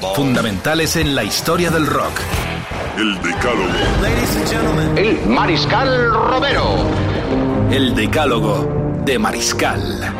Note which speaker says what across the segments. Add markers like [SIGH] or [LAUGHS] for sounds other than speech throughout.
Speaker 1: Fundamentales en la historia del rock.
Speaker 2: El Decálogo.
Speaker 3: El Mariscal Romero.
Speaker 1: El decálogo de Mariscal.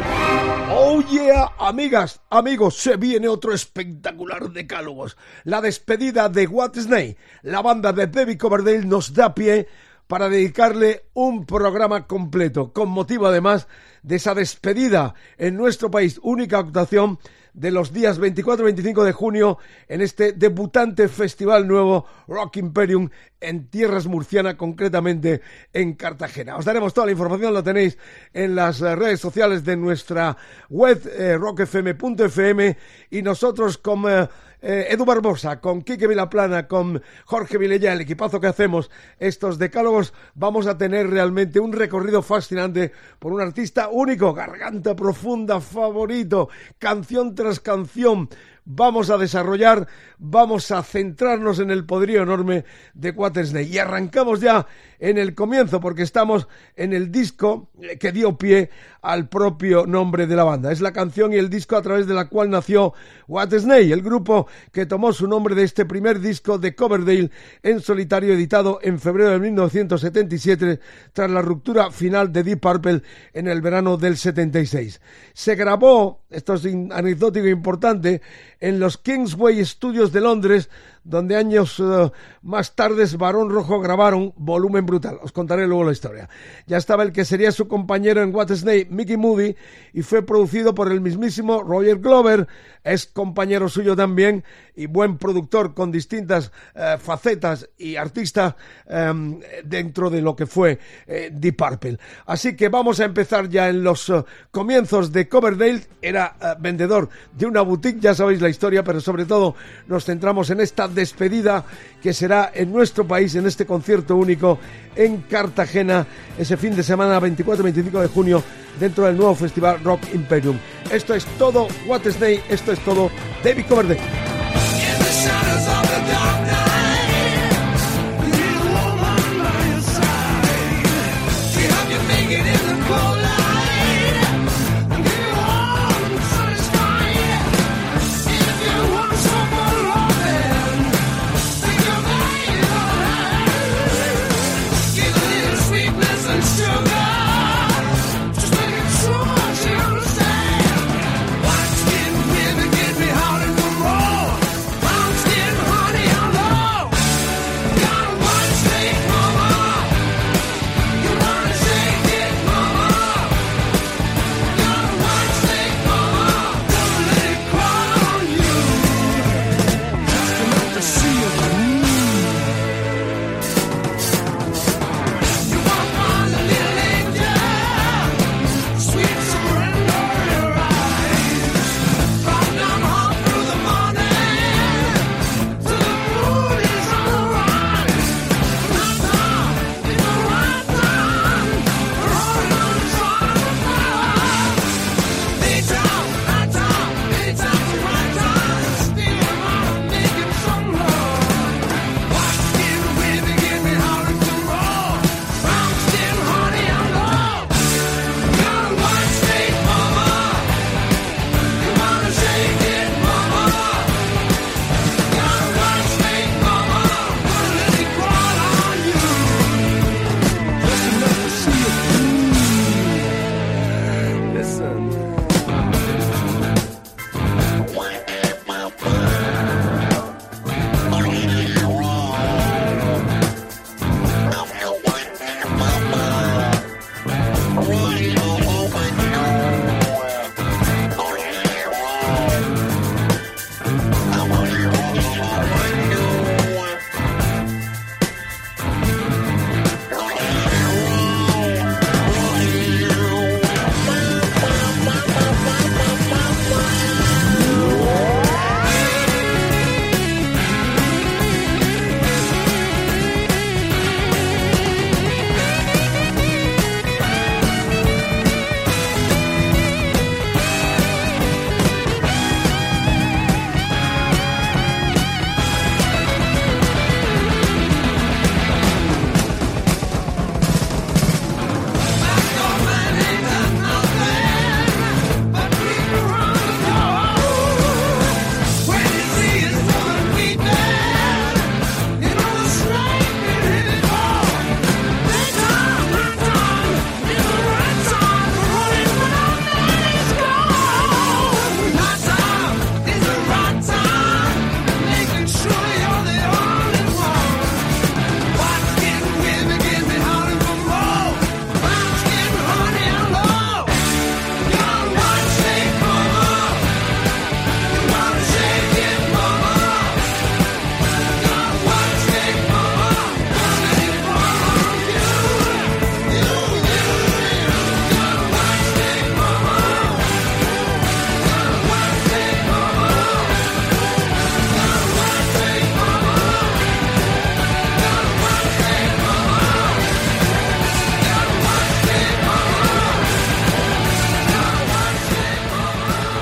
Speaker 4: Oh yeah, amigas, amigos, se viene otro espectacular decálogos. La despedida de What Snake, la banda de David Coverdale nos da pie para dedicarle un programa completo, con motivo además de esa despedida en nuestro país, única actuación de los días 24 y 25 de junio en este debutante festival nuevo Rock Imperium en tierras murcianas, concretamente en Cartagena. Os daremos toda la información, la tenéis en las eh, redes sociales de nuestra web eh, rockfm.fm y nosotros con eh, eh, Edu Barbosa, con Quique Vilaplana, con Jorge Vilella, el equipazo que hacemos estos decálogos, vamos a tener realmente un recorrido fascinante por un artista único, garganta profunda, favorito, canción tras canción. Vamos a desarrollar, vamos a centrarnos en el poderío enorme de Quatersnake. Y arrancamos ya en el comienzo, porque estamos en el disco que dio pie al propio nombre de la banda. Es la canción y el disco a través de la cual nació What Snake, el grupo que tomó su nombre de este primer disco de Coverdale en solitario editado en febrero de 1977 tras la ruptura final de Deep Purple en el verano del 76. Se grabó, esto es anecdótico importante, en los Kingsway Studios de Londres donde años uh, más tarde Barón Rojo grabaron Volumen Brutal. Os contaré luego la historia. Ya estaba el que sería su compañero en What Mickey Moody, y fue producido por el mismísimo Roger Glover, es compañero suyo también y buen productor con distintas uh, facetas y artista um, dentro de lo que fue eh, Deep Purple. Así que vamos a empezar ya en los uh, comienzos de Coverdale. Era vendedor de una boutique, ya sabéis la historia, pero sobre todo nos centramos en esta despedida que será en nuestro país en este concierto único en Cartagena ese fin de semana 24-25 de junio dentro del nuevo festival Rock Imperium. Esto es todo What Snake, esto es todo David Coverdale.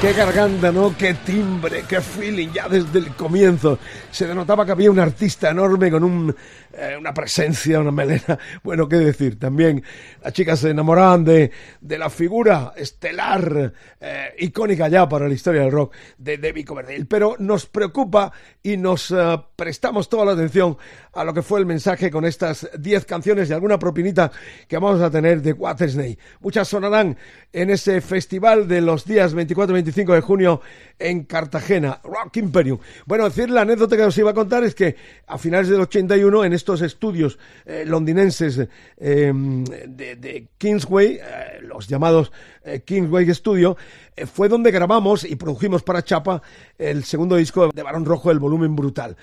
Speaker 4: Qué garganta, ¿no? Qué timbre, qué feeling, ya desde el comienzo. Se denotaba que había un artista enorme con un, una presencia, una melena. [LAUGHS] Bueno, qué decir, también las chicas se enamoraban de, de la figura estelar, eh, icónica ya para la historia del rock, de Debbie Coverdale. Pero nos preocupa y nos eh, prestamos toda la atención a lo que fue el mensaje con estas 10 canciones y alguna propinita que vamos a tener de Watersnake. Muchas sonarán en ese festival de los días 24-25 de junio en Cartagena, Rock Imperium. Bueno, decir la anécdota que os iba a contar es que a finales del 81 en estos estudios eh, londinenses eh, de, de, Kingsway, eh, los llamados Kingsway Studio, fue donde grabamos y produjimos para Chapa el segundo disco de Barón Rojo, El Volumen Brutal.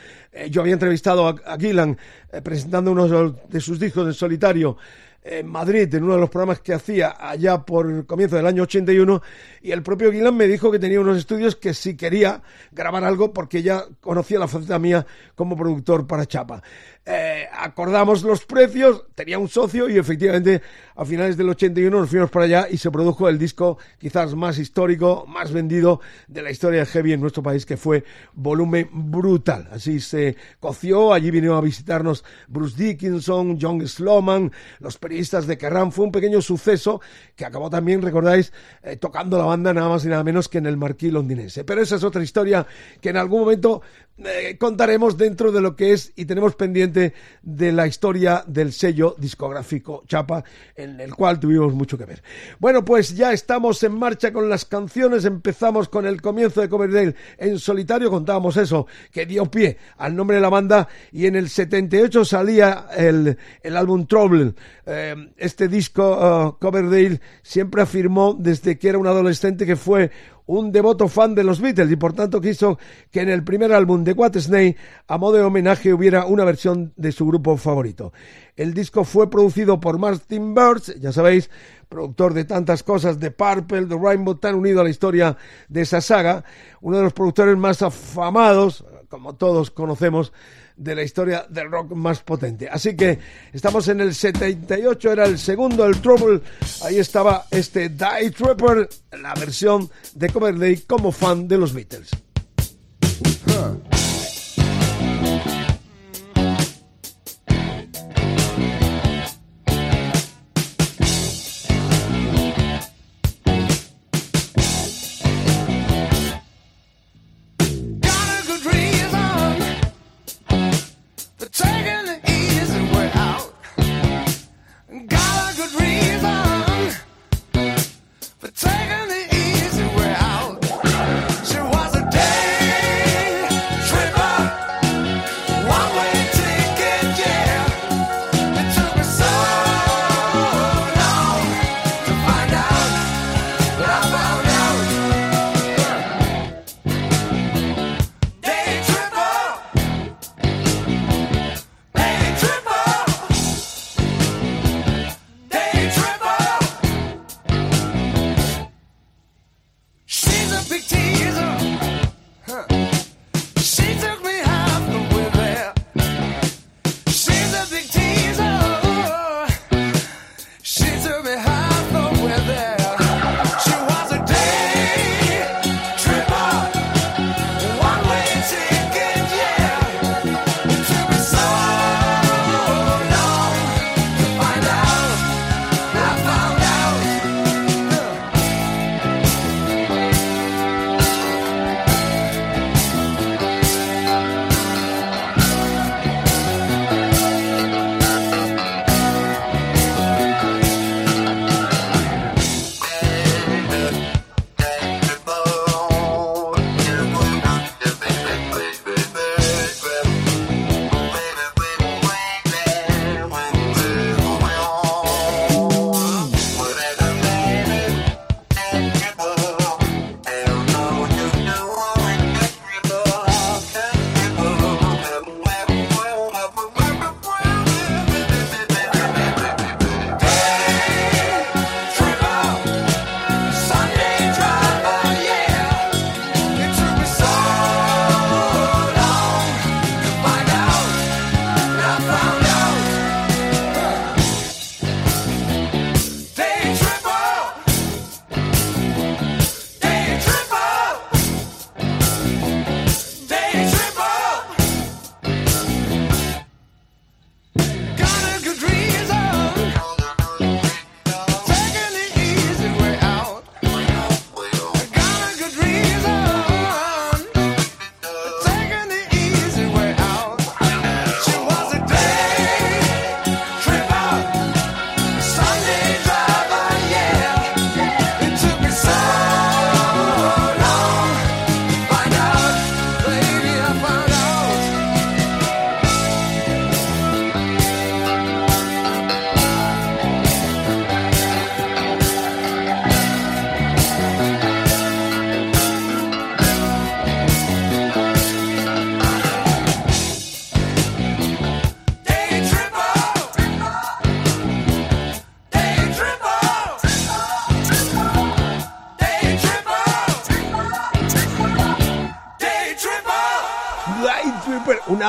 Speaker 4: Yo había entrevistado a, a Gillan presentando uno de sus discos en solitario en Madrid, en uno de los programas que hacía allá por comienzo del año 81, y el propio Gillan me dijo que tenía unos estudios que si quería grabar algo porque ya conocía la faceta mía como productor para Chapa. Eh, acordamos los precios, tenía un socio y efectivamente a finales del 81 nos fuimos para allá y se produjo el disco quizás más histórico, más vendido de la historia de Heavy en nuestro país, que fue Volumen Brutal. Así se coció, allí vinieron a visitarnos Bruce Dickinson, John Sloman, los periodistas de Kerrang. Fue un pequeño suceso que acabó también, recordáis, eh, tocando la banda nada más y nada menos que en el marquí londinense. Pero esa es otra historia que en algún momento eh, contaremos dentro de lo que es y tenemos pendiente de la historia del sello discográfico Chapa, en el cual tuvimos mucho que ver. Bueno, pues ya estamos en marcha con las canciones, empezamos con el comienzo de Coverdale en solitario, contábamos eso, que dio pie al nombre de la banda y en el 78 salía el, el álbum Trouble. Eh, este disco uh, Coverdale siempre afirmó desde que era un adolescente que fue un devoto fan de los Beatles y por tanto quiso que en el primer álbum de Snake a modo de homenaje hubiera una versión de su grupo favorito. El disco fue producido por Martin Birch, ya sabéis, productor de tantas cosas, de Purple, de Rainbow, tan unido a la historia de esa saga, uno de los productores más afamados, como todos conocemos, de la historia del rock más potente. Así que estamos en el 78, era el segundo, el Trouble. Ahí estaba este Die Trapper, la versión de Coverdale como fan de los Beatles.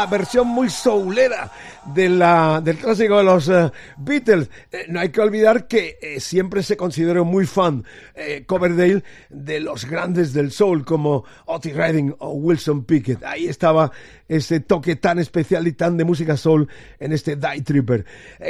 Speaker 4: Versión muy soulera de la, del clásico de los eh, Beatles. Eh, no hay que olvidar que eh, siempre se consideró muy fan Coverdale de los grandes del soul como Otis Redding o Wilson Pickett. Ahí estaba ese toque tan especial y tan de música soul en este Die Tripper.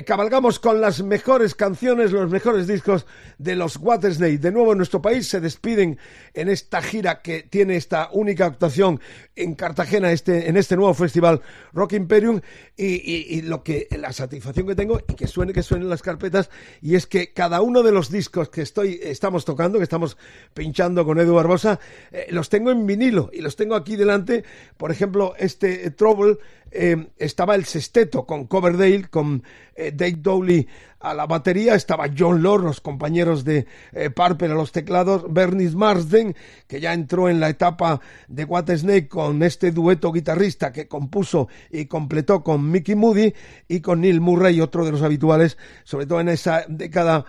Speaker 4: cabalgamos con las mejores canciones, los mejores discos de los Watersnake. De nuevo en nuestro país se despiden en esta gira que tiene esta única actuación en Cartagena este, en este nuevo festival Rock Imperium y, lo que la satisfacción que tengo y que suene que suenen las carpetas y es que cada uno de los discos que estoy estamos tocando que estamos pinchando con Edu Barbosa eh, los tengo en vinilo y los tengo aquí delante por ejemplo este Trouble eh, estaba el sexteto con Coverdale, con eh, Dave Dowley a la batería, estaba John Lord, los compañeros de eh, a los teclados, Bernice Marsden, que ya entró en la etapa de What con este dueto guitarrista que compuso y completó con Mickey Moody y con Neil Murray, otro de los habituales, sobre todo en esa década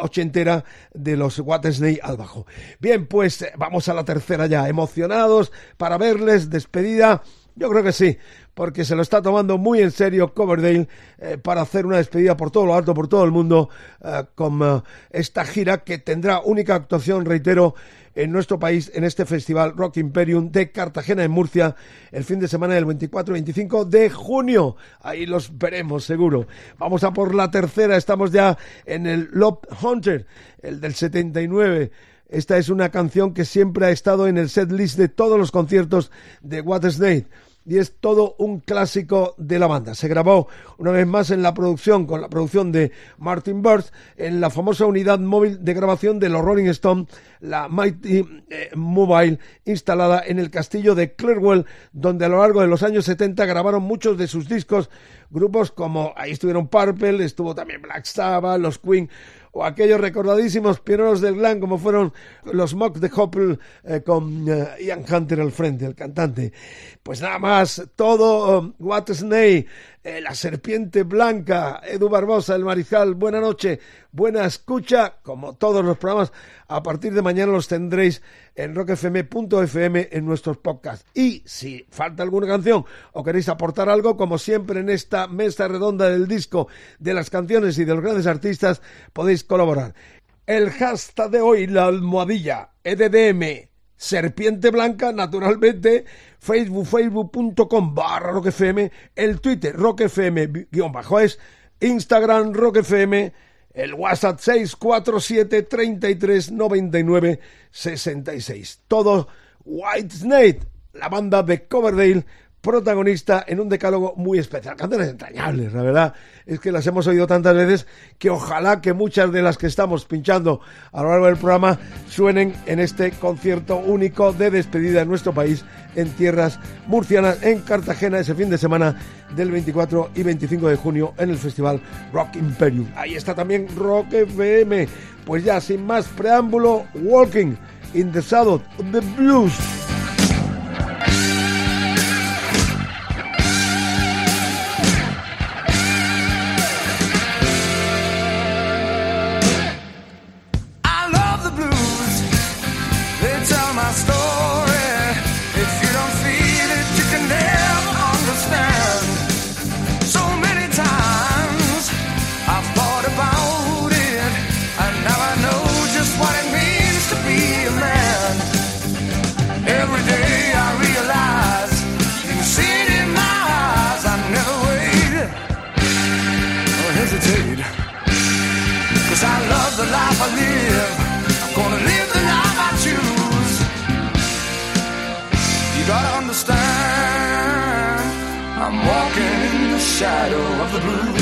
Speaker 4: ochentera de los What al bajo. Bien, pues vamos a la tercera ya, emocionados para verles, despedida. Yo creo que sí porque se lo está tomando muy en serio Coverdale eh, para hacer una despedida por todo lo alto, por todo el mundo, eh, con eh, esta gira que tendrá única actuación, reitero, en nuestro país en este festival Rock Imperium de Cartagena en Murcia el fin de semana del 24 y 25 de junio. Ahí los veremos seguro. Vamos a por la tercera, estamos ya en el Love Hunter, el del 79. Esta es una canción que siempre ha estado en el set list de todos los conciertos de What y es todo un clásico de la banda. Se grabó una vez más en la producción, con la producción de Martin Bird, en la famosa unidad móvil de grabación de los Rolling Stones, la Mighty eh, Mobile, instalada en el castillo de Clerwell, donde a lo largo de los años 70 grabaron muchos de sus discos, grupos como, ahí estuvieron Purple, estuvo también Black Sabbath, los Queen, o aquellos recordadísimos pioneros del glam como fueron los Mock de Hopple eh, con eh, Ian Hunter al frente, el cantante. Pues nada más, todo um, What eh, la serpiente blanca, Edu Barbosa, el mariscal, buena noche, buena escucha, como todos los programas, a partir de mañana los tendréis en rockfm.fm en nuestros podcasts. Y si falta alguna canción o queréis aportar algo, como siempre en esta mesa redonda del disco de las canciones y de los grandes artistas, podéis colaborar. El hashtag de hoy, la almohadilla, EDDM, Serpiente Blanca, naturalmente, Facebook, facebook.com barra roquefm, el Twitter roquefm guion bajo es, Instagram roquefm, el WhatsApp 647 33 99 66. Todo White Snake, la banda de Coverdale, protagonista en un decálogo muy especial. Canciones entrañables, la verdad es que las hemos oído tantas veces que ojalá que muchas de las que estamos pinchando a lo largo del programa suenen en este concierto único de despedida en nuestro país, en tierras murcianas, en Cartagena, ese fin de semana del 24 y 25 de junio en el festival Rock Imperium. Ahí está también Rock FM. Pues ya, sin más preámbulo, Walking in the of the Blues. Shadow of the blues.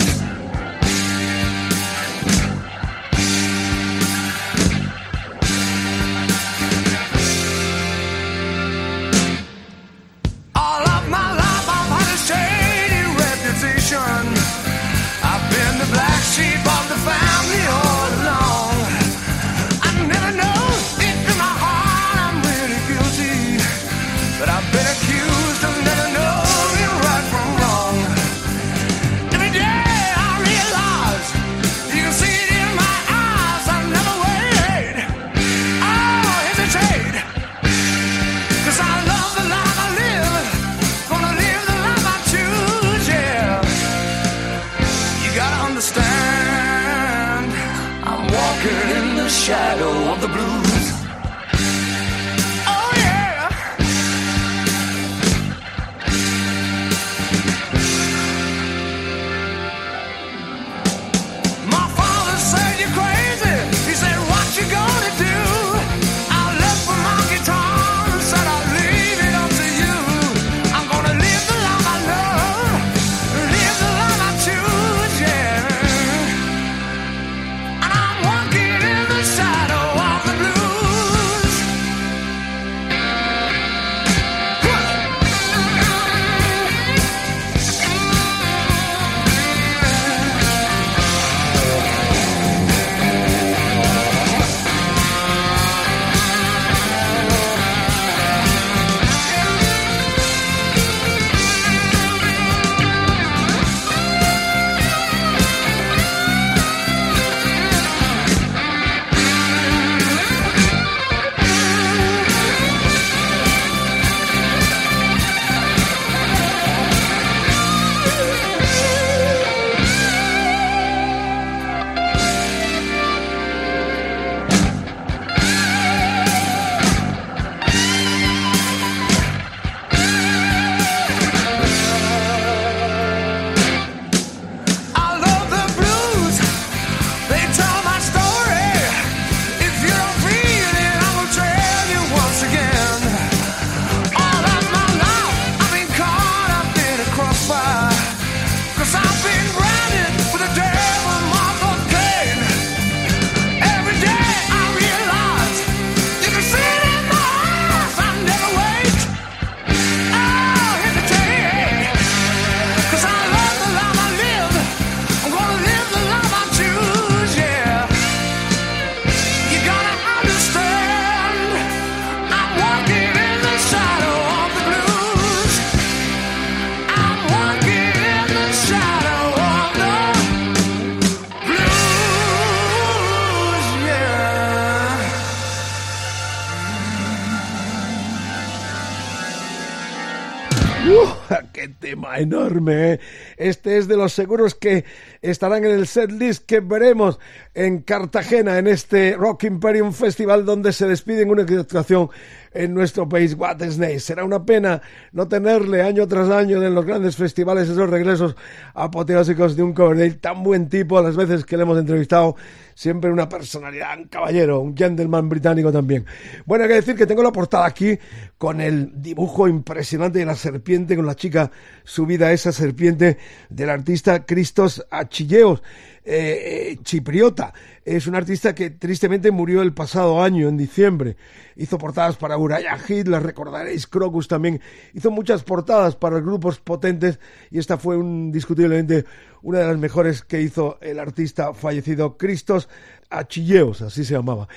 Speaker 4: Los seguros que estarán en el setlist que veremos en Cartagena, en este Rock Imperium Festival, donde se despiden una actuación en nuestro país, What Snake. Será una pena no tenerle año tras año en los grandes festivales esos regresos apoteósicos de un Coverdale tan buen tipo, a las veces que le hemos entrevistado, siempre una personalidad, un caballero, un gentleman británico también. Bueno, hay que decir que tengo la portada aquí con el dibujo impresionante de la serpiente, con la chica subida a esa serpiente del artista Christos Achilleos. Eh, eh, chipriota. Es un artista que tristemente murió el pasado año, en diciembre. Hizo portadas para Uriah Heep, las recordaréis, Crocus también. Hizo muchas portadas para grupos potentes y esta fue un, discutiblemente una de las mejores que hizo el artista fallecido Christos Achilleos, así se llamaba.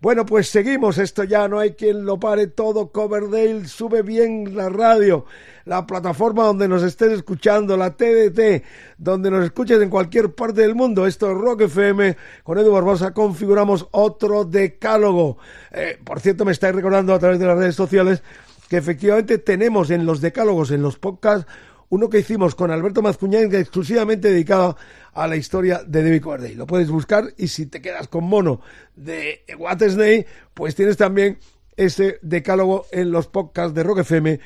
Speaker 4: Bueno, pues seguimos, esto ya no hay quien lo pare, todo Coverdale, sube bien la radio, la plataforma donde nos estés escuchando, la TDT, donde nos escuches en cualquier parte del mundo, esto es Rock FM, con Edu Barbosa configuramos otro decálogo. Eh, por cierto, me estáis recordando a través de las redes sociales que efectivamente tenemos en los decálogos, en los podcasts, uno que hicimos con Alberto Mazcuñán, exclusivamente dedicado a la historia de David Coverdale. Lo puedes buscar y si te quedas con mono de Snake, pues tienes también ese decálogo en los podcasts de rockfm.fm.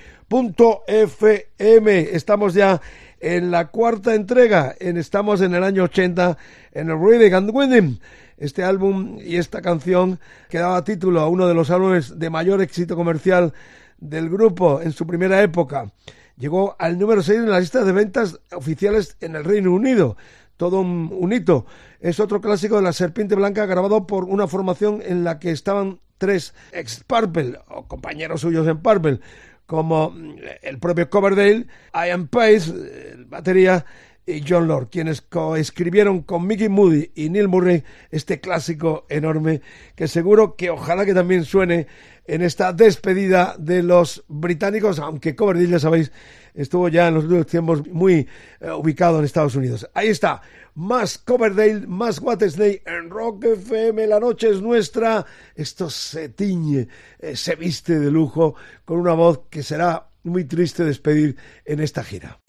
Speaker 4: Estamos ya en la cuarta entrega, en, estamos en el año 80, en el Reading and Winning. Este álbum y esta canción que daba título a uno de los álbumes de mayor éxito comercial del grupo en su primera época. Llegó al número 6 en la lista de ventas oficiales en el Reino Unido. Todo un, hito. Es otro clásico de la Serpiente Blanca grabado por una formación en la que estaban tres ex Purple o compañeros suyos en Purple, como el propio Coverdale, Ian Pace, el batería, y John Lord, quienes coescribieron con Mickey Moody y Neil Murray este clásico enorme que seguro que ojalá que también suene en esta despedida de los británicos, aunque Coverdale, ya sabéis, estuvo ya en los últimos tiempos muy eh, ubicado en Estados Unidos. Ahí está, más Coverdale, más What en Rock FM, la noche es nuestra, esto se tiñe, eh, se viste de lujo con una voz que será muy triste despedir en esta gira.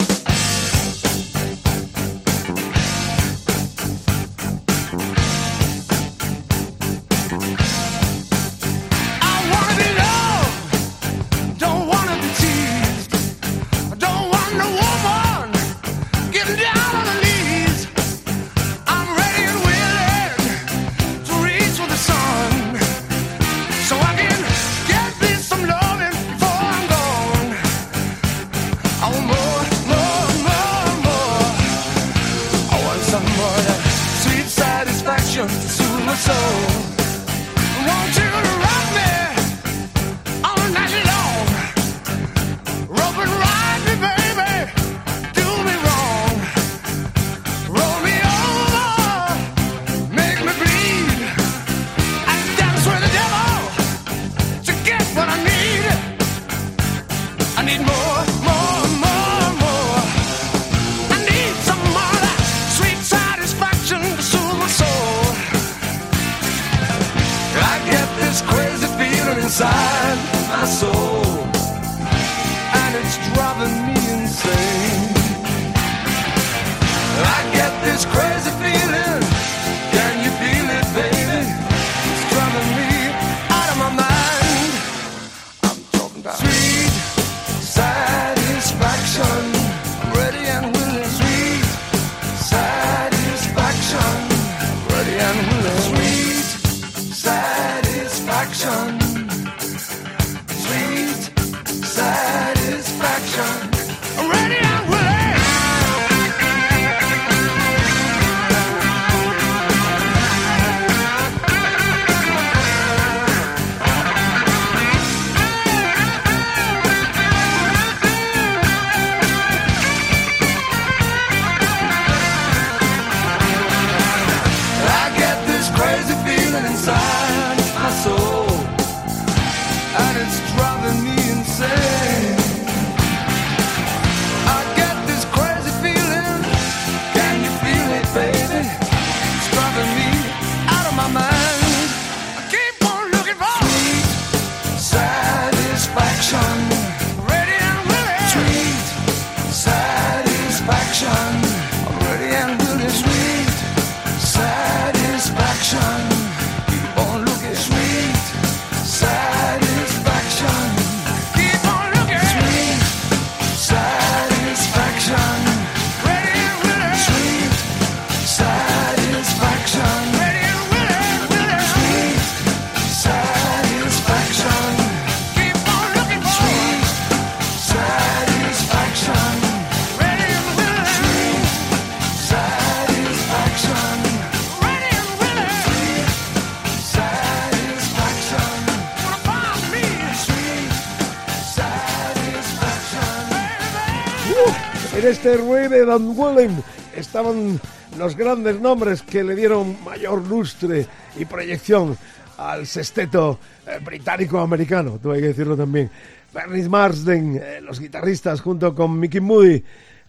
Speaker 4: En este Ready and Willing estaban los grandes nombres que le dieron mayor lustre y proyección al sexteto eh, británico-americano, tuve que decirlo también. Bernie Marsden, eh, los guitarristas junto con Mickey Moody,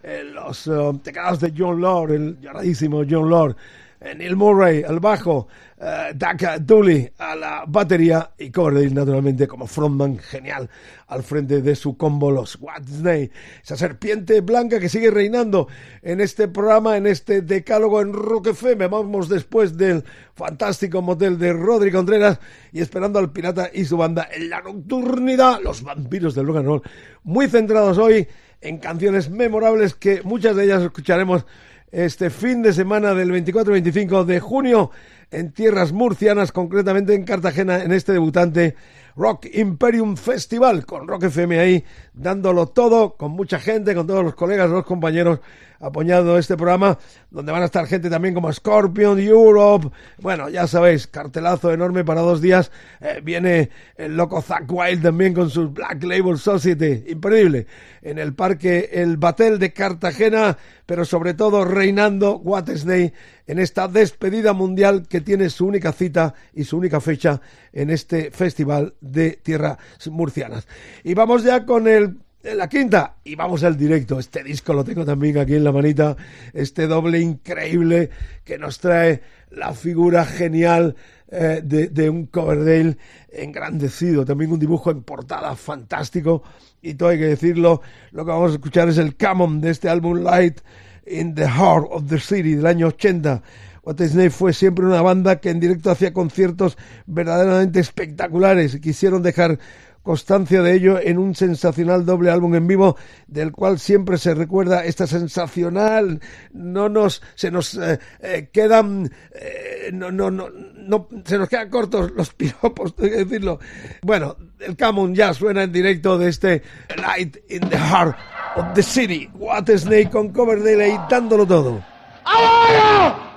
Speaker 4: eh, los eh, teclados de John Lord, el lloradísimo John Lord, Neil Murray al bajo, eh, Doug Dooley a la batería y Coverdale naturalmente como frontman genial al frente de su combo los Watney, esa serpiente blanca que sigue reinando en este programa, en este decálogo en Rock FM. Vamos después del fantástico motel de Rodri Contreras y esperando al pirata y su banda en la nocturnidad, los vampiros del rock roll, muy centrados hoy en canciones memorables que muchas de ellas escucharemos este fin de semana del 24-25 de junio en tierras murcianas, concretamente en Cartagena, en este debutante Rock Imperium Festival, con Rock FM ahí dándolo todo, con mucha gente, con todos los colegas, los compañeros apoyando este programa, donde van a estar gente también como Scorpion, Europe, bueno, ya sabéis, cartelazo enorme para dos días, Eh, viene el loco Zack Wild también con sus Black Label Society, imperdible, en el parque El Batel de Cartagena, pero sobre todo reinando Watersney en esta despedida mundial que tiene su única cita y su única fecha en este festival de tierras murcianas. Y vamos ya con el en la quinta y vamos al directo. Este disco lo tengo también aquí en la manita, este doble increíble que nos trae la figura genial eh, de, un Coverdale engrandecido, también un dibujo en portada fantástico y todo hay que decirlo, lo que vamos a escuchar es el Camon de este álbum Light in the Heart of the City del año 80. What fue siempre una banda que en directo hacía conciertos verdaderamente espectaculares quisieron dejar constancia de ello en un sensacional doble álbum en vivo del cual siempre se recuerda esta sensacional no nos se nos eh, eh, quedan eh, no, no, no, no se nos quedan cortos los [LAUGHS] piropos tengo que decirlo. Bueno el Camon ya suena en directo de este Light in the Heart of the City. What Snake con Coverdale ahí dándolo todo.
Speaker 5: Sweet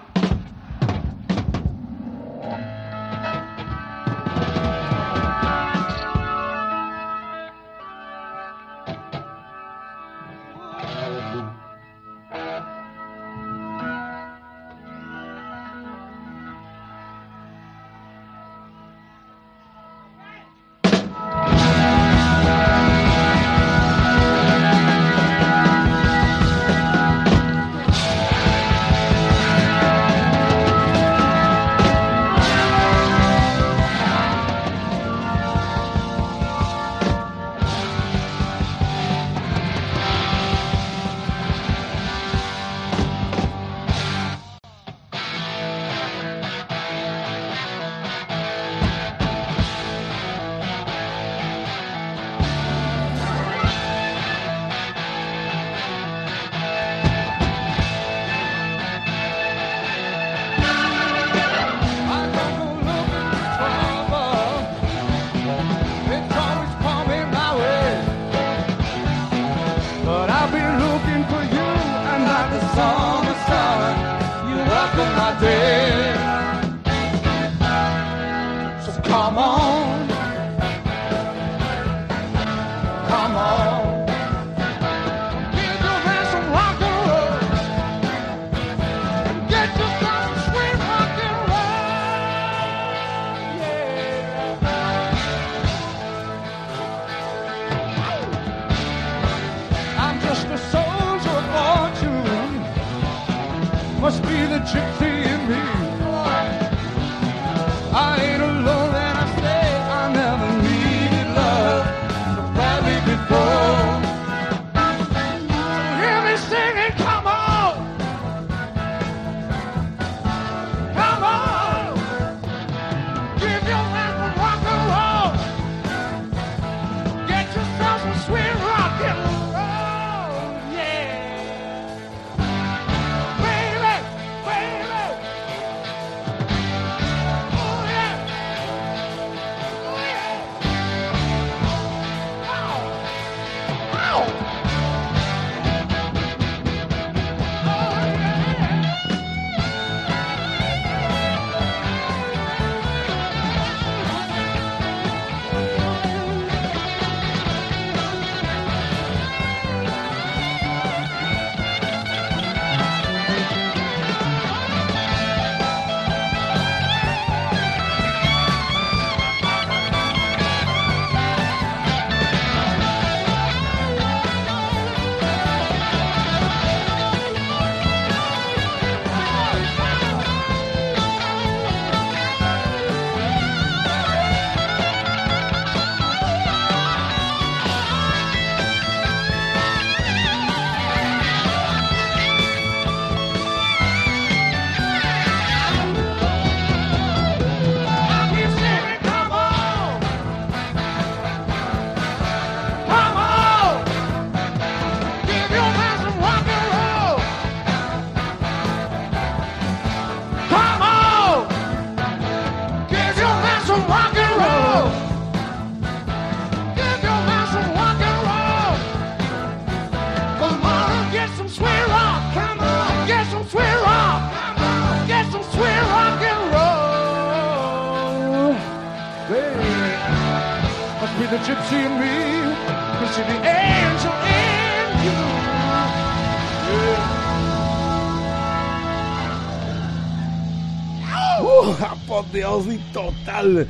Speaker 4: apoteosis total.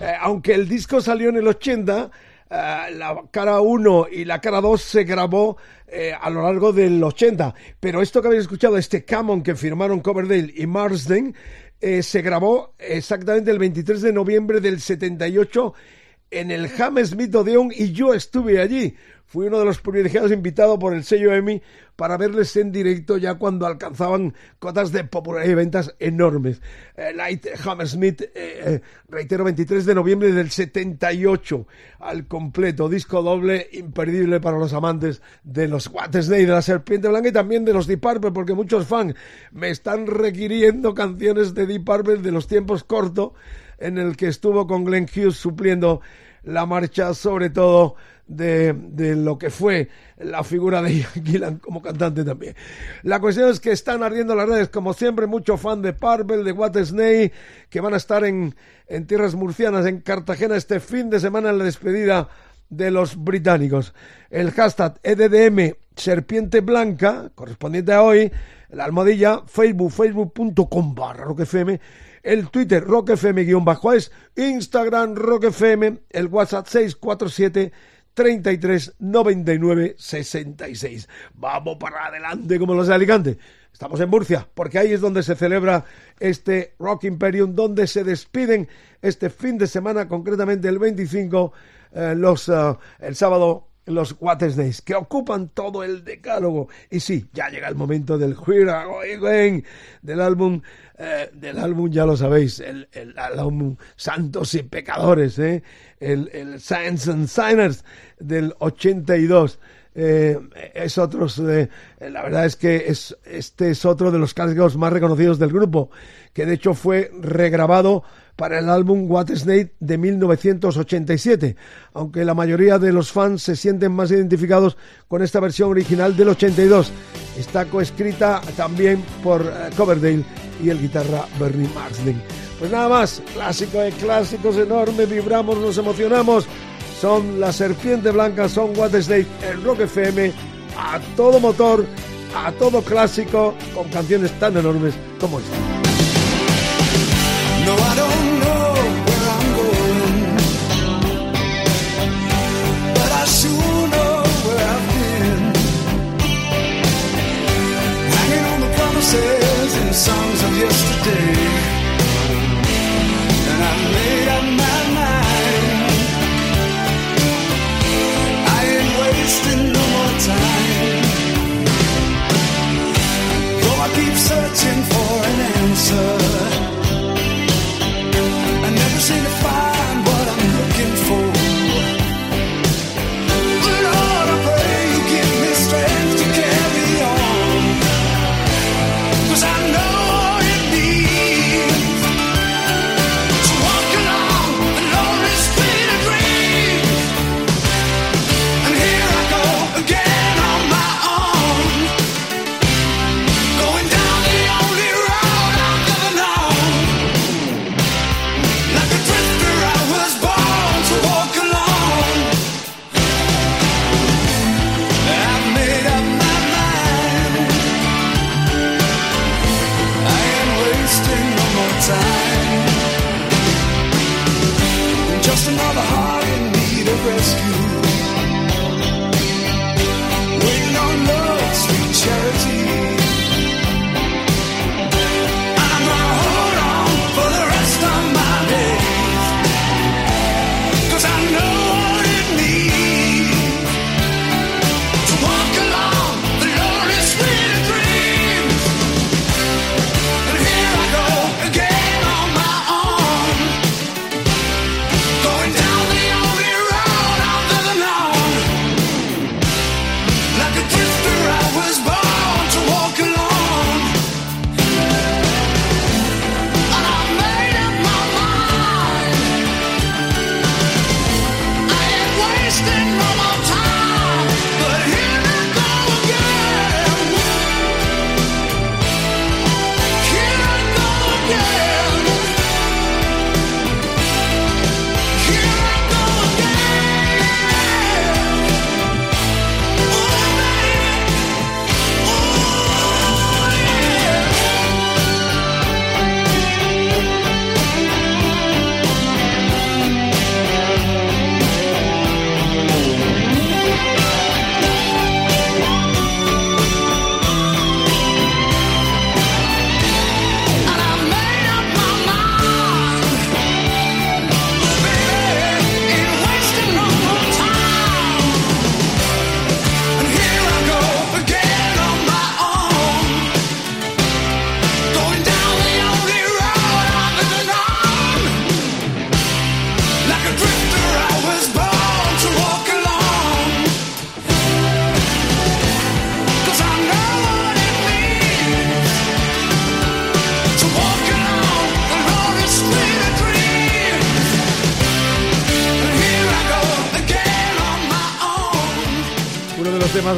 Speaker 4: Eh, aunque el disco salió en el 80, eh, la cara 1 y la cara 2 se grabó eh, a lo largo del 80. Pero esto que habéis escuchado, este Camon que firmaron Coverdale y Marsden, se grabó exactamente el 23 de noviembre del 78 en el Hammersmith Odeon y yo estuve allí. Fui uno de los privilegiados invitados por el sello EMI para verles en directo ya cuando alcanzaban cotas de popularidad y ventas enormes. Eh, Light Hammersmith, eh, eh, reitero, 23 de noviembre del 78, al completo, disco doble imperdible para los amantes de los Watersnake, de la Serpiente Blanca y también de los Deep Purple, porque muchos fans me están requiriendo canciones de Deep Purple de los tiempos cortos en el que estuvo con Glenn Hughes supliendo la marcha, sobre todo de, de, lo que fue la figura de [LAUGHS] Ian Gillan como cantante también. La cuestión es que están ardiendo las redes, como siempre, mucho fan de Purple, de What que van a estar en, en tierras murcianas, en Cartagena, este fin de semana en la despedida de los británicos. El hashtag EDDM Serpiente Blanca, correspondiente a hoy, la almohadilla Facebook, facebook.com barra roquefm, el Twitter roquefm-es, Instagram roquefm, el WhatsApp 647 33 99 66. Vamos para adelante como los de Alicante. Estamos en Murcia, porque ahí es donde se celebra este Rock Imperium, donde se despiden este fin de semana, concretamente el 25, eh, los, uh, el sábado los Days, que ocupan todo el decálogo. Y sí, ya llega el momento del Again, del álbum, eh, del álbum, ya lo sabéis, el, el, álbum Santos y Pecadores, ¿eh? el, el Science and Signers del 82. Eh, es otro, eh, la verdad es que es, este es otro de los clásicos más reconocidos del grupo, que de hecho fue regrabado para el álbum What Snake de 1987, aunque la mayoría de los fans se sienten más identificados con esta versión original del 82. Está coescrita también por eh, Coverdale y el guitarra Bernie Marsden. Pues nada más, clásico de clásicos enormes, vibramos, nos emocionamos. Son La Serpiente Blanca, son What Snake, el Rock FM, a todo motor, a todo clásico, con canciones tan enormes como esta.
Speaker 5: No, the and songs of yesterday, and I made up my mind. I ain't wasting no more time. Though I keep searching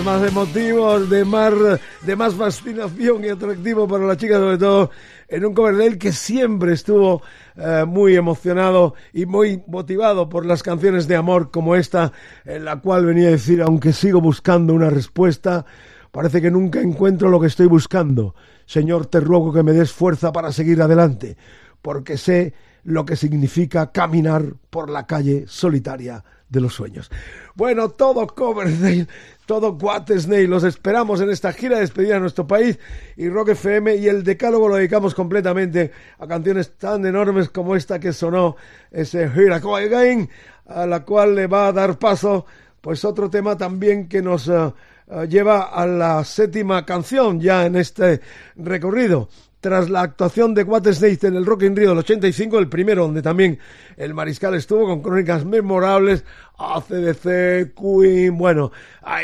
Speaker 4: más emotivos, de más, de más fascinación y atractivo para la chica, sobre todo en un cover de él que siempre estuvo eh, muy emocionado y muy motivado por las canciones de amor como esta, en la cual venía a decir, aunque sigo buscando una respuesta, parece que nunca encuentro lo que estoy buscando. Señor, te ruego que me des fuerza para seguir adelante, porque sé lo que significa caminar por la calle solitaria de los sueños. Bueno, todo Coverdale, todo Snail, los esperamos en esta gira de despedida de nuestro país y Rock FM y el decálogo lo dedicamos completamente a canciones tan enormes como esta que sonó, ese Here I Again, a la cual le va a dar paso pues otro tema también que nos eh, eh, lleva a la séptima canción ya en este recorrido tras la actuación de Snake en el Rock in Rio del 85, el primero donde también el Mariscal estuvo con crónicas memorables, ACDC, Queen, bueno,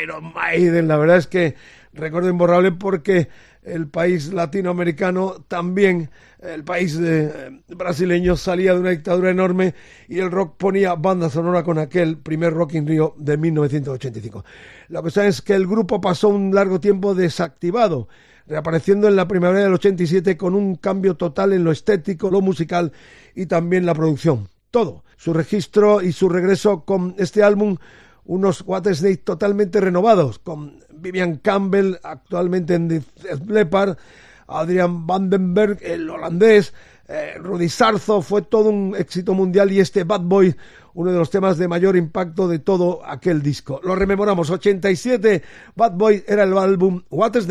Speaker 4: Iron Maiden, la verdad es que recuerdo imborrable porque
Speaker 5: el país latinoamericano, también el país eh, brasileño salía de una dictadura enorme y el rock ponía banda sonora con aquel primer Rock in Rio de 1985. La cuestión es que el grupo pasó un largo tiempo desactivado, reapareciendo en la primavera del 87 con un cambio total en lo estético, lo musical y también la producción. Todo. Su registro y su regreso con este álbum unos Snake totalmente renovados, con Vivian Campbell actualmente en The Leopard, Adrian Vandenberg, el holandés, eh, Rudy Sarzo, fue todo un éxito mundial y este Bad Boy, uno de los temas de mayor impacto de todo aquel disco. Lo rememoramos, 87, Bad Boy era el álbum What is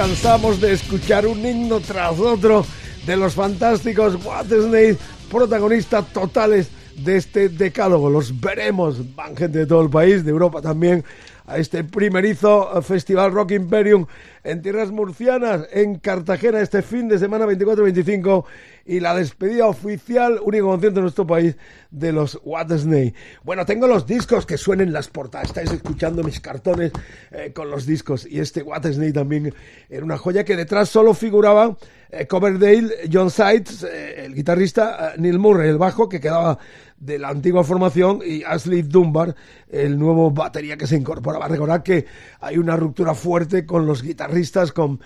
Speaker 5: cansamos de escuchar un himno tras otro de los fantásticos Snake, protagonistas totales de este decálogo. Los veremos, van gente de todo el país, de Europa también,
Speaker 4: a este primerizo Festival Rock Imperium en tierras murcianas, en Cartagena, este fin de semana 24-25 y la despedida oficial, único concierto en nuestro país, de los What. Bueno, tengo los discos que suenen las portadas, estáis escuchando mis cartones eh, con los discos y este What también era una joya que detrás solo figuraba eh, Coverdale, John Sides, eh, el guitarrista, Neil Murray, el bajo, que quedaba de la antigua formación y Ashley Dunbar, el nuevo batería que se incorporaba. Recordad que hay una ruptura fuerte con los guitarristas, con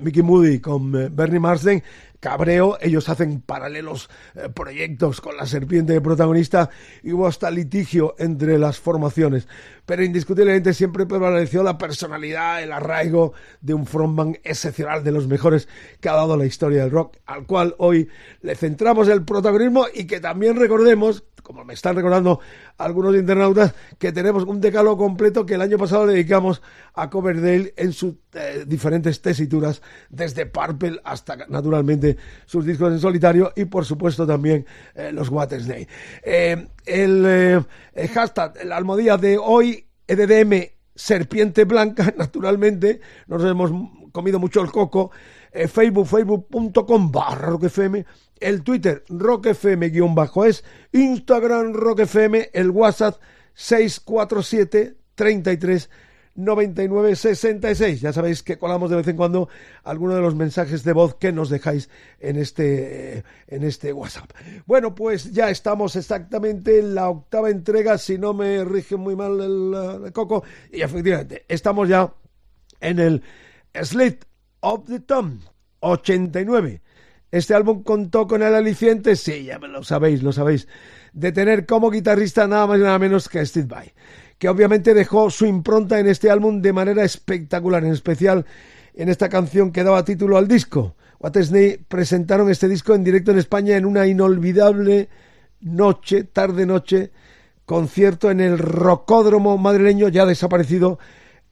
Speaker 4: Mickey Moody, con Bernie Marsden, cabreo, ellos hacen paralelos eh, proyectos con la serpiente de protagonista y hubo hasta litigio entre las formaciones. Pero indiscutiblemente siempre prevaleció la personalidad, el arraigo de un frontman excepcional de los mejores que ha dado la historia del rock, al cual hoy le centramos el protagonismo y que también recordemos como me están recordando algunos internautas, que tenemos un decálogo completo que el año pasado le dedicamos a Coverdale en sus eh, diferentes tesituras, desde Purple hasta, naturalmente, sus discos en solitario y, por supuesto, también eh, los Watersday. Eh, el, hashtag, la almohadilla de hoy, EDDM Serpiente Blanca, [LAUGHS] naturalmente, nos hemos comido mucho el coco, Facebook, facebook.com barra roquefm, el Twitter roquefm-es, Instagram roquefm, el WhatsApp 647 33 99 66. Ya sabéis que colamos de vez en cuando algunos de los mensajes de voz que nos dejáis en este, en este WhatsApp. Bueno, pues ya estamos exactamente en la octava entrega, si no me rige muy mal el, el coco. Y efectivamente, estamos ya en el Slit of the Tom 89. Este álbum contó con el aliciente, sí, ya lo sabéis, lo sabéis, de tener como guitarrista nada más y nada menos que Steve Vai, que obviamente dejó su impronta en este álbum de manera espectacular, en especial en esta canción que daba título al disco. Watesney presentaron este disco en directo en España en una inolvidable noche, tarde-noche, concierto en el Rocódromo madrileño, ya desaparecido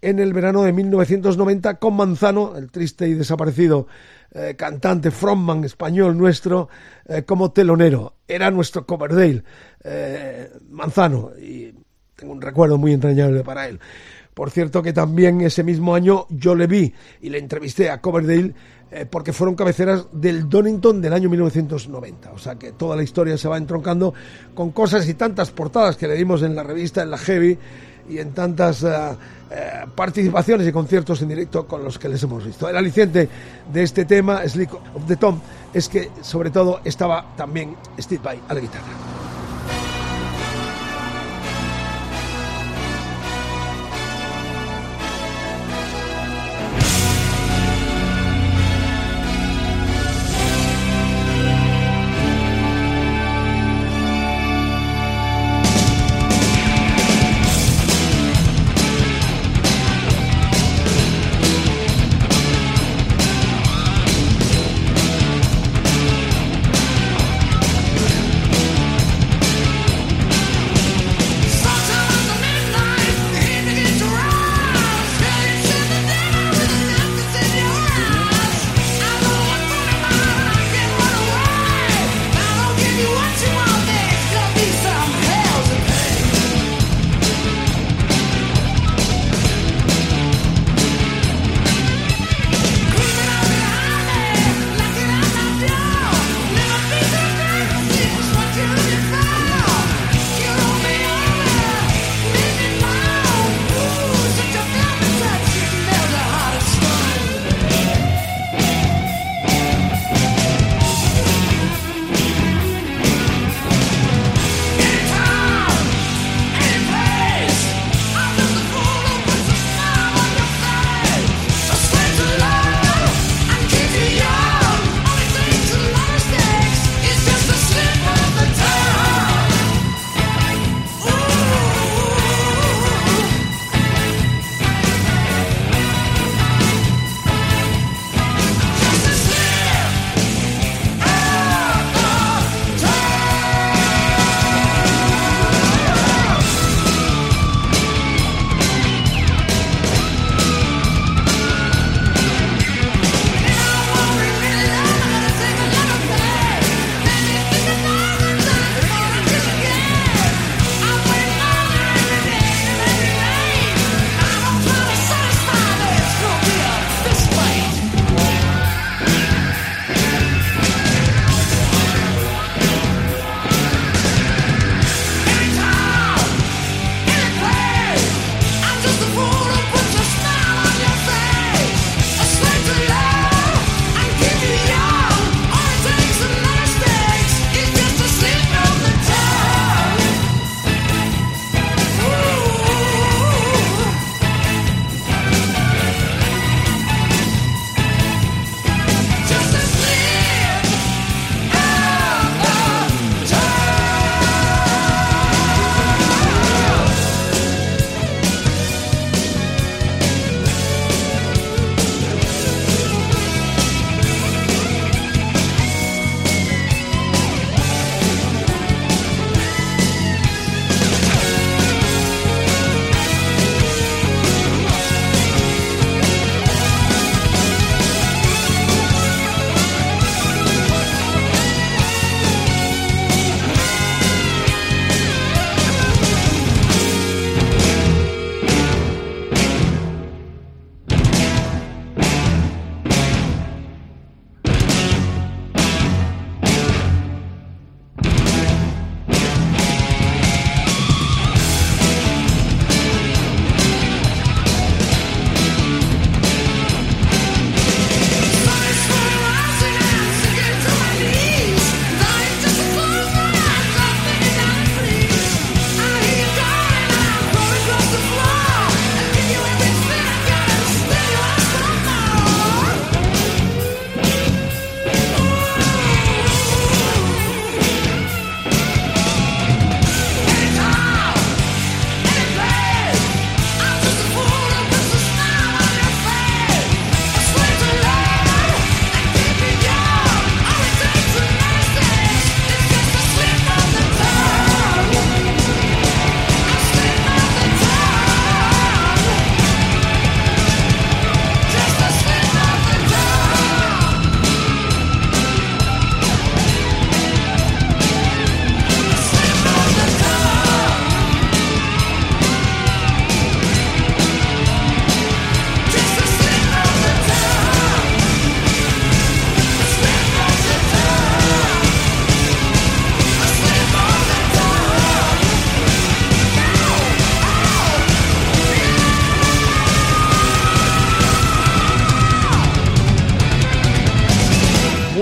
Speaker 4: en el verano de 1990 con Manzano, el triste y desaparecido eh, cantante frontman español nuestro, eh, como telonero. Era nuestro Coverdale, eh, Manzano, y tengo un recuerdo muy entrañable para él. Por cierto que también ese mismo año yo le vi y le entrevisté a Coverdale porque fueron cabeceras del Donington del año 1990. O sea que toda la historia se va entroncando con cosas y tantas portadas que le dimos en la revista, en la Heavy, y en tantas eh, participaciones y conciertos en directo con los que les hemos visto. El aliciente de este tema, Slick of the Tom, es que sobre todo estaba también Steve Vai a la guitarra.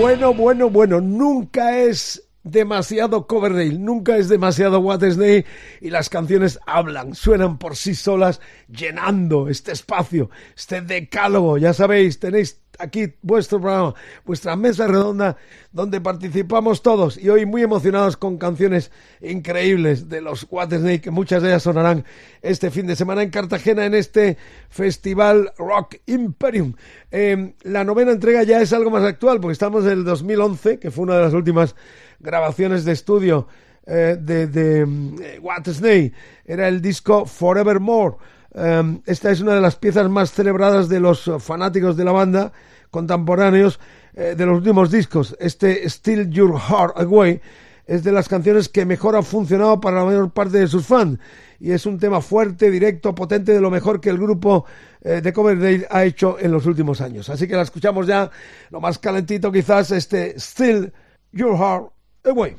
Speaker 4: Bueno, bueno, bueno, nunca es demasiado Coverdale, nunca es demasiado Disney y las canciones hablan, suenan por sí solas, llenando este espacio, este decálogo. Ya sabéis, tenéis aquí vuestro programa, vuestra mesa redonda donde participamos todos y hoy muy emocionados con canciones increíbles de los What Disney que muchas de ellas sonarán este fin de semana en Cartagena en este festival Rock Imperium. Eh, la novena entrega ya es algo más actual porque estamos en el 2011, que fue una de las últimas grabaciones de estudio eh, de, de eh, What Disney. Era el disco Forevermore. Um, esta es una de las piezas más celebradas de los fanáticos de la banda contemporáneos eh, de los últimos discos. Este Still Your Heart Away es de las canciones que mejor ha funcionado para la mayor parte de sus fans y es un tema fuerte, directo, potente, de lo mejor que el grupo eh, de Coverdale ha hecho en los últimos años. Así que la escuchamos ya, lo más calentito quizás, este Still Your Heart Away.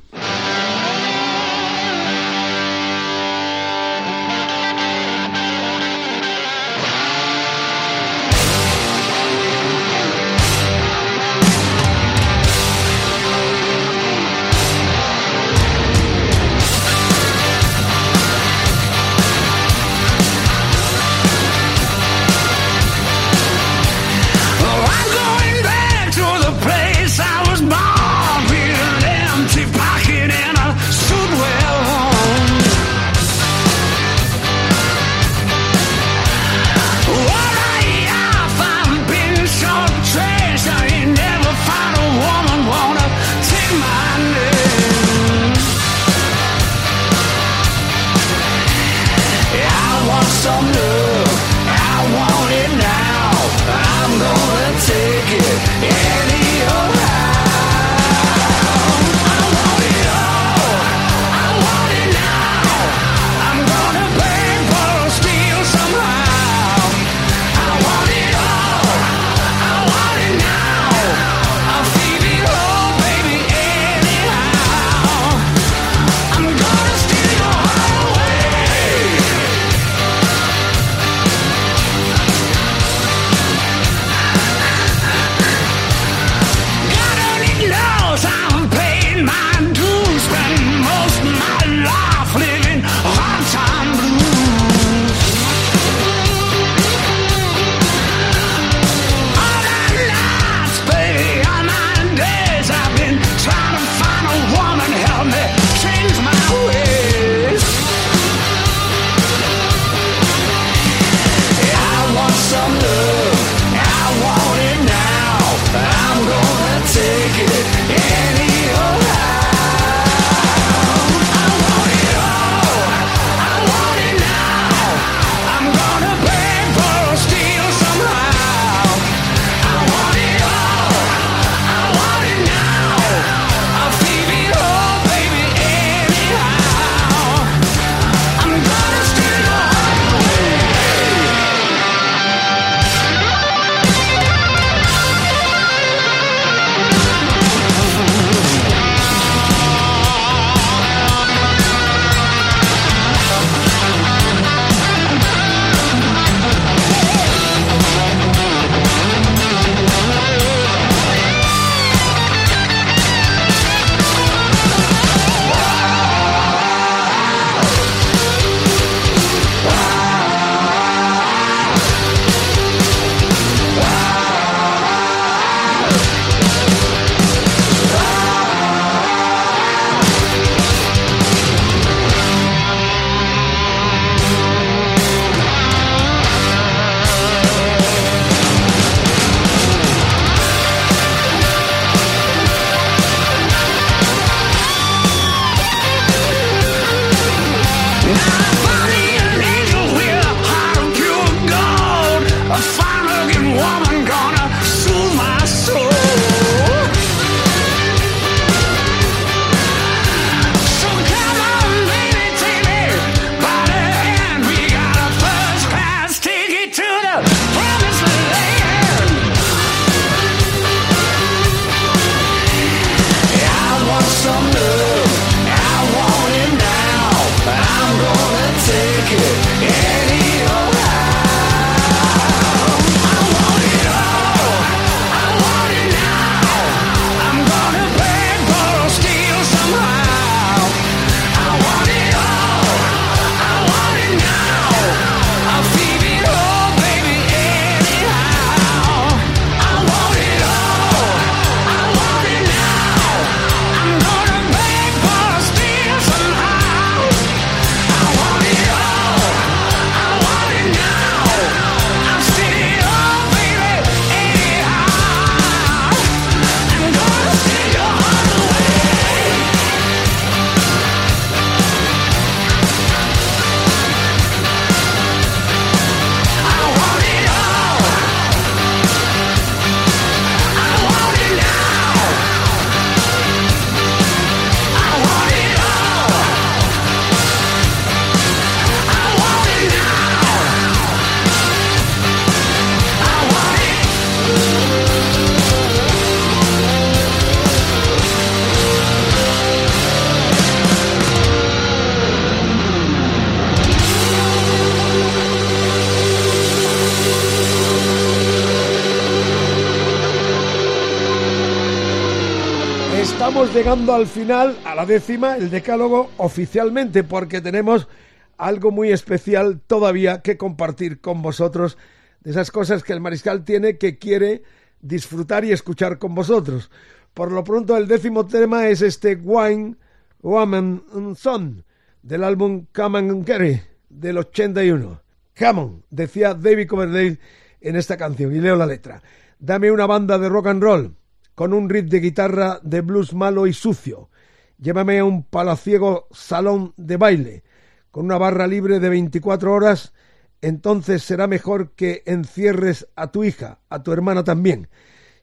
Speaker 4: Llegando al final, a la décima, el decálogo oficialmente, porque tenemos algo muy especial todavía que compartir con vosotros, de esas cosas que el mariscal tiene que quiere disfrutar y escuchar con vosotros. Por lo pronto, el décimo tema es este Wine, Woman and Son, del álbum Come and Carry, del 81. Come on, decía David Coverdale en esta canción, y leo la letra. Dame una banda de rock and roll, con un riff de guitarra de blues malo y sucio. Llévame a un palaciego salón de baile, con una barra libre de 24 horas, entonces será mejor que encierres a tu hija, a tu hermana también.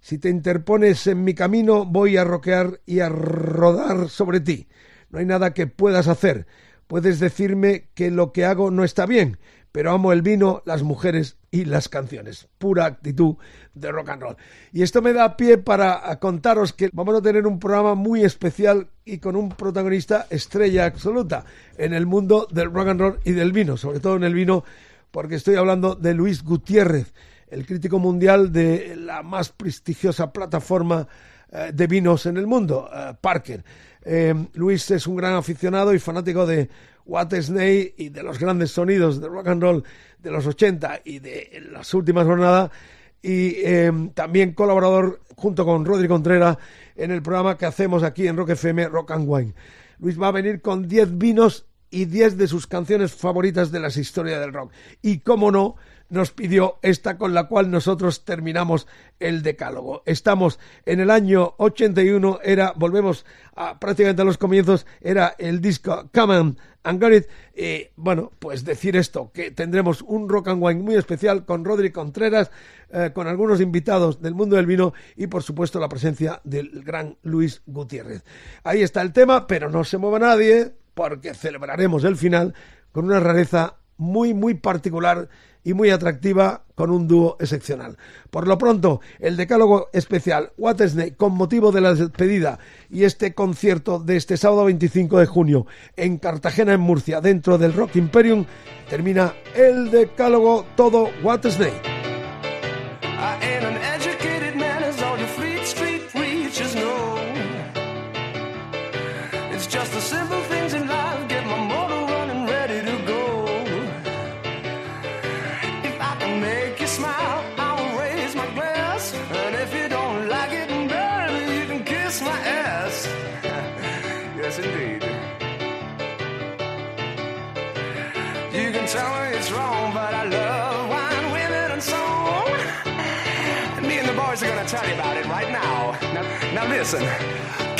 Speaker 4: Si te interpones en mi camino, voy a roquear y a rodar sobre ti. No hay nada que puedas hacer. Puedes decirme que lo que hago no está bien, pero amo el vino, las mujeres y las canciones. Pura actitud de rock and roll. Y esto me da pie para contaros que vamos a tener un programa muy especial y con un protagonista estrella absoluta en el mundo del rock and roll y del vino, sobre todo en el vino, porque estoy hablando de Luis Gutiérrez, el crítico mundial de la más prestigiosa plataforma eh, de vinos en el mundo, eh, Parker. Eh, Luis es un gran aficionado y fanático de Snake y de los grandes sonidos de rock and roll de los 80 y de las últimas jornadas y también colaborador junto con Rodri Contreras en el programa que hacemos aquí en Rock FM Rock and Wine. Luis va a venir con 10 vinos y 10 de sus canciones favoritas de las historias del rock. Y cómo no, nos pidió esta con la cual nosotros terminamos el decálogo. Estamos en el año 81, era, volvemos a, prácticamente a los comienzos, era el disco Come and Got It. Y bueno, pues decir esto, que tendremos un rock and wine muy especial con Rodri Contreras, eh, con algunos invitados del mundo del vino y por supuesto la presencia del gran Luis Gutiérrez. Ahí está el tema, pero no se mueva nadie porque celebraremos el final con una rareza muy, muy particular y muy atractiva con un dúo excepcional. Por lo pronto, el decálogo especial What con motivo de la despedida y este concierto de este sábado 25 de junio en Cartagena, en Murcia, dentro del Rock Imperium, termina el decálogo todo indeed.
Speaker 5: You can tell me it's wrong, but I love wine, women, and song. Me and the boys are gonna tell you about it right now. Now, now listen.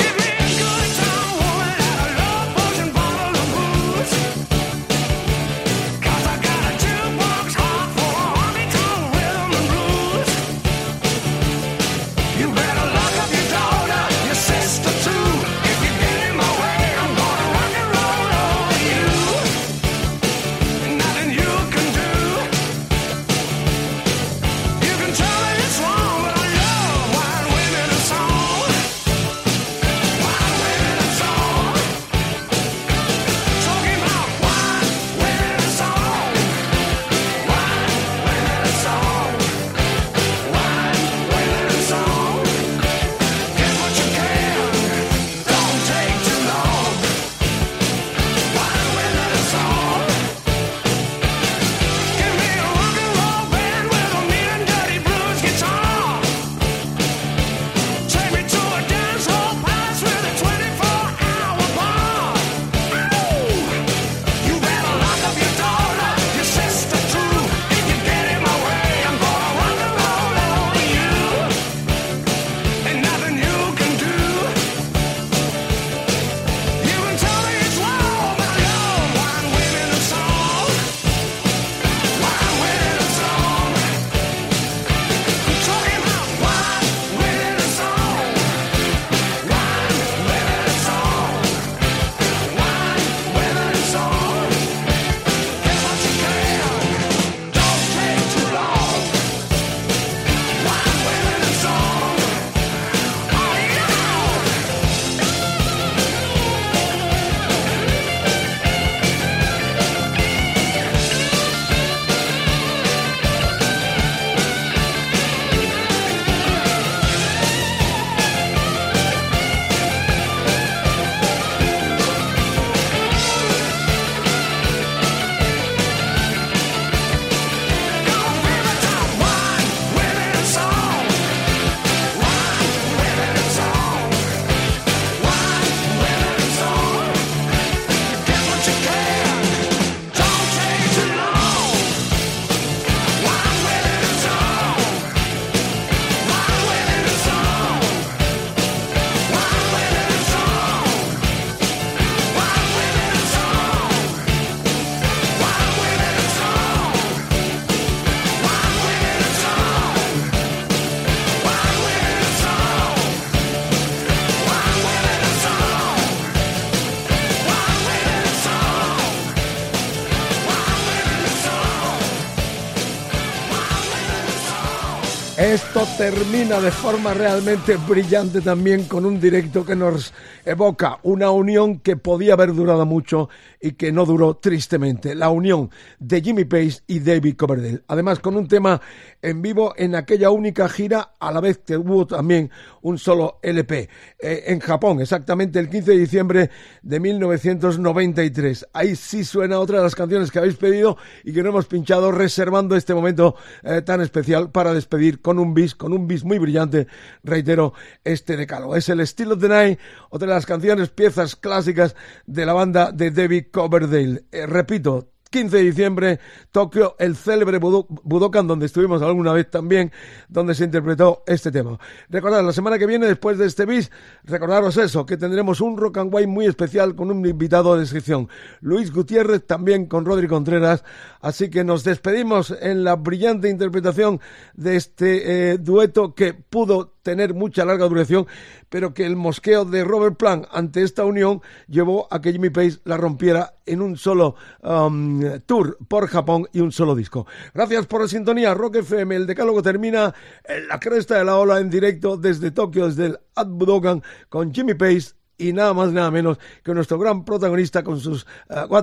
Speaker 4: Termina de forma realmente brillante también con un directo que nos evoca una unión que podía haber durado mucho y que no duró tristemente. La unión de Jimmy Page y David Coverdale. Además con un tema en vivo en aquella única gira a la vez que hubo también un solo LP. Eh, en Japón, exactamente el 15 de diciembre de 1993. Ahí sí suena otra de las canciones que habéis pedido y que no hemos pinchado reservando este momento eh, tan especial para despedir con un bis, con un bis muy brillante, reitero, este decálogo. Es el Still of the Night, otra de las canciones, piezas clásicas de la banda de David Coverdale. Eh, repito, 15 de diciembre, Tokio, el célebre Budo- Budokan, donde estuvimos alguna vez también, donde se interpretó este tema. Recordad, la semana que viene, después de este bis, recordaros eso, que tendremos un Rock and Wine muy especial con un invitado de descripción, Luis Gutiérrez, también con Rodri Contreras, así que nos despedimos en la brillante interpretación de este eh, dueto que pudo tener mucha larga duración, pero que el mosqueo de Robert Plant ante esta unión llevó a que Jimmy Page la rompiera en un solo um, tour por Japón y un solo disco. Gracias por la sintonía, Rock FM. El decálogo termina en la cresta de la ola en directo desde Tokio, desde el Ad Budokan, con Jimmy Page y nada más nada menos que nuestro gran protagonista con sus uh,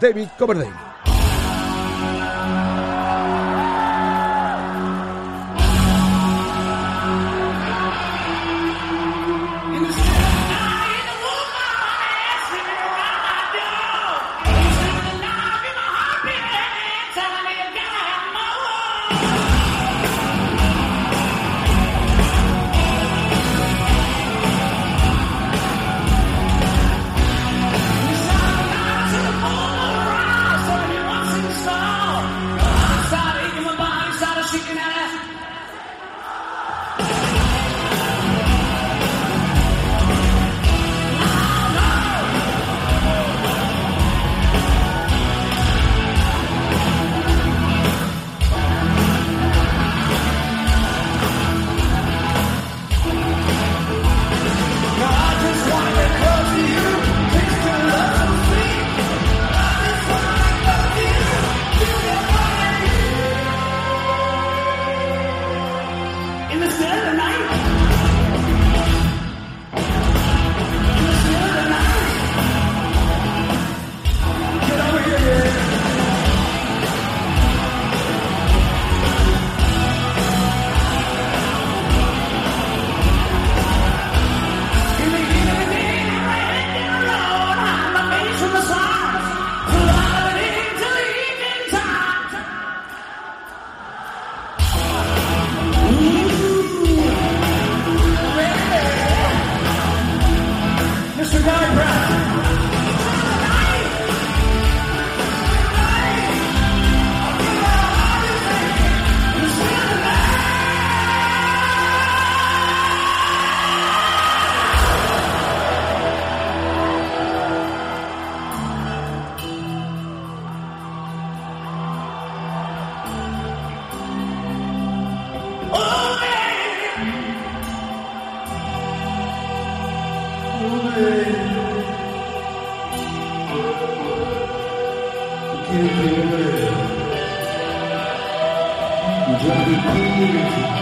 Speaker 4: David Coverdale.
Speaker 6: Yeah, yeah.